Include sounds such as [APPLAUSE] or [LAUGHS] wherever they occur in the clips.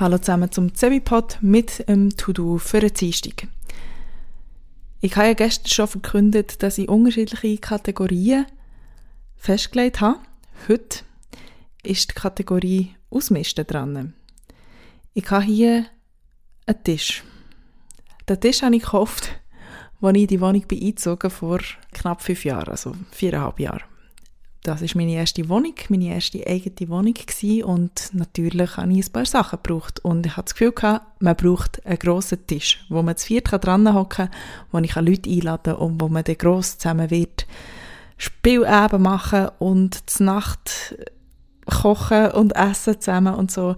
Hallo zusammen zum Zebipod mit dem To-Do für den Dienstag. Ich habe ja gestern schon verkündet, dass ich unterschiedliche Kategorien festgelegt habe. Heute ist die Kategorie Ausmisten dran. Ich habe hier einen Tisch. Den Tisch habe ich gekauft, als ich die Wohnung bin vor knapp fünf Jahren, also viereinhalb Jahren das ist meine erste Wohnung, meine erste eigene Wohnung gewesen und natürlich habe ich ein paar Sachen gebraucht und ich hatte das Gefühl gehabt, man braucht einen grossen Tisch, wo man zu viert dran hocken kann, wo ich Leute einladen kann und wo man dann gross zusammen wird Spieleben machen und zur Nacht kochen und essen zusammen und so.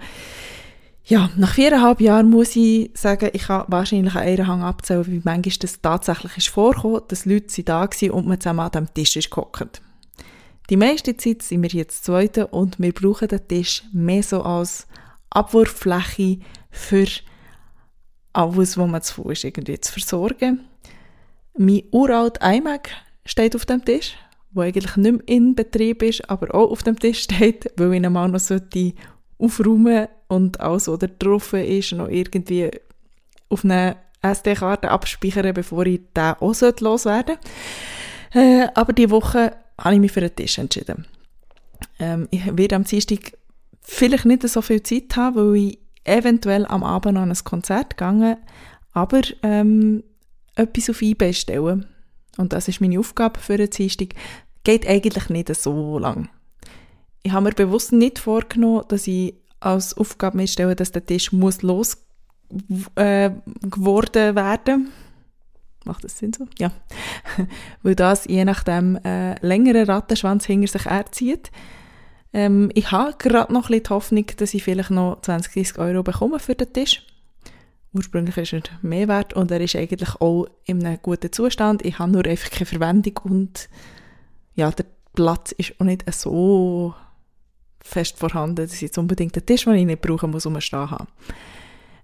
Ja, nach viereinhalb Jahren muss ich sagen, ich habe wahrscheinlich an einer Hang abzählen, wie manchmal das tatsächlich ist vorgekommen, dass Leute da waren und man zusammen an dem Tisch ist gehockt. Die meiste Zeit sind wir jetzt zweite und wir brauchen den Tisch mehr so als Abwurffläche für alles, was man zu Fuß irgendwie zu versorgen. Mein uralt iMac steht auf dem Tisch, wo eigentlich nicht mehr in Betrieb ist, aber auch auf dem Tisch [LAUGHS] steht, weil ich mal noch sollte aufräumen und alles, was da drauf ist, noch irgendwie auf eine SD-Karte abspeichern, bevor ich den auch loswerden sollte. Äh, aber die Woche habe ich mich für einen Tisch entschieden. Ähm, ich werde am Dienstag vielleicht nicht so viel Zeit haben, weil ich eventuell am Abend noch an ein Konzert gegangen, aber ähm, etwas auf eBay stellen. Und das ist meine Aufgabe für den Dienstag. Geht eigentlich nicht so lang. Ich habe mir bewusst nicht vorgenommen, dass ich als Aufgabe mir stelle, dass der Tisch muss los äh, geworden werden Macht das Sinn so? Ja. [LAUGHS] Weil das je nachdem äh, längeren Rattenschwanz hinter sich erzieht. Ähm, ich habe gerade noch ein bisschen die Hoffnung, dass ich vielleicht noch 20, 30 Euro bekomme für den Tisch. Ursprünglich ist er mehr wert und er ist eigentlich auch in einem guten Zustand. Ich habe nur einfach keine Verwendung und ja, der Platz ist auch nicht so fest vorhanden, dass ich jetzt unbedingt den Tisch, den ich nicht brauche, muss umstehen haben.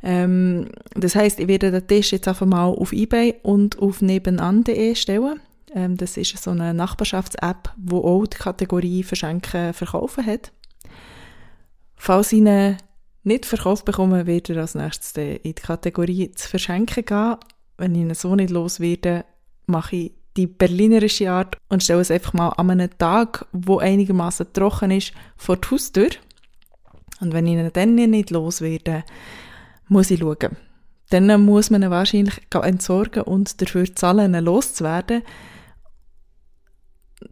Ähm, das heißt, ich werde den Tisch jetzt einfach mal auf eBay und auf nebenan.de stellen. Ähm, das ist so eine Nachbarschafts-App, wo auch die Kategorie Verschenken verkaufen hat. Falls ich ihn nicht verkauft bekomme, werde ich als nächstes in die Kategorie zu verschenken gehen. Wenn ich ihn so nicht los werde, mache ich die berlinerische Art und stelle es einfach mal an einem Tag, wo einigermaßen trocken ist, vor die Haustür. Und wenn ich ihn dann nicht los werde, muss ich schauen. Dann muss man ihn wahrscheinlich entsorgen und dafür zahlen, ihn loszuwerden.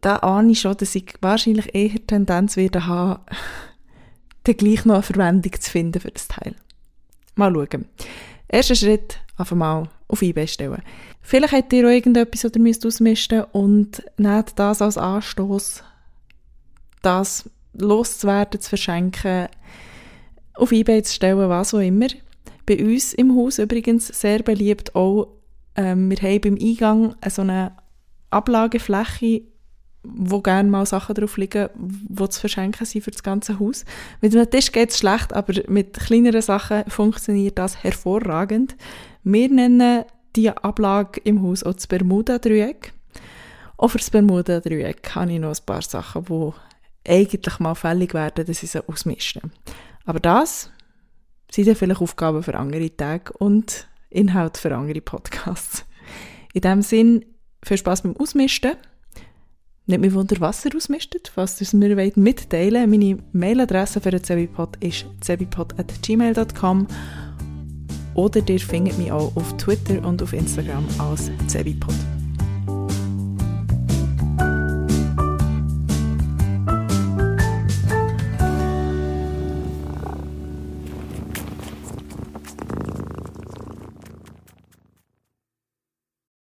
Da ahne ich schon, dass ich wahrscheinlich eher Tendenz werde haben, [LAUGHS] dann gleich noch eine Verwendung zu finden für das Teil. Mal schauen. Erster Schritt, einfach mal auf eBay stellen. Vielleicht habt ihr auch irgendetwas oder müsst ausmisten und nehmt das als Anstoß, das loszuwerden, zu verschenken, auf eBay zu stellen, was auch immer. Bei uns im Haus übrigens sehr beliebt auch, ähm, wir haben beim Eingang so eine Ablagefläche, wo gerne mal Sachen drauf liegen, die zu verschenken sind für das ganze Haus. Mit einem Tisch geht es schlecht, aber mit kleineren Sachen funktioniert das hervorragend. Wir nennen die Ablage im Haus auch das Bermuda-Dreieck. Auch für das Bermuda-Dreieck habe ich noch ein paar Sachen, die eigentlich mal fällig werden, dass ich sie ausmischen. Aber das sind dann vielleicht Aufgaben für andere Tage und Inhalt für andere Podcasts. In diesem Sinn, viel Spaß beim Ausmisten. Nicht mehr Wunder, was ihr ausmistet. Falls ihr es mir wollt, mitteilen Meine Mailadresse für den Zebipod ist zebipod.gmail.com oder ihr findet mich auch auf Twitter und auf Instagram als Zebipod.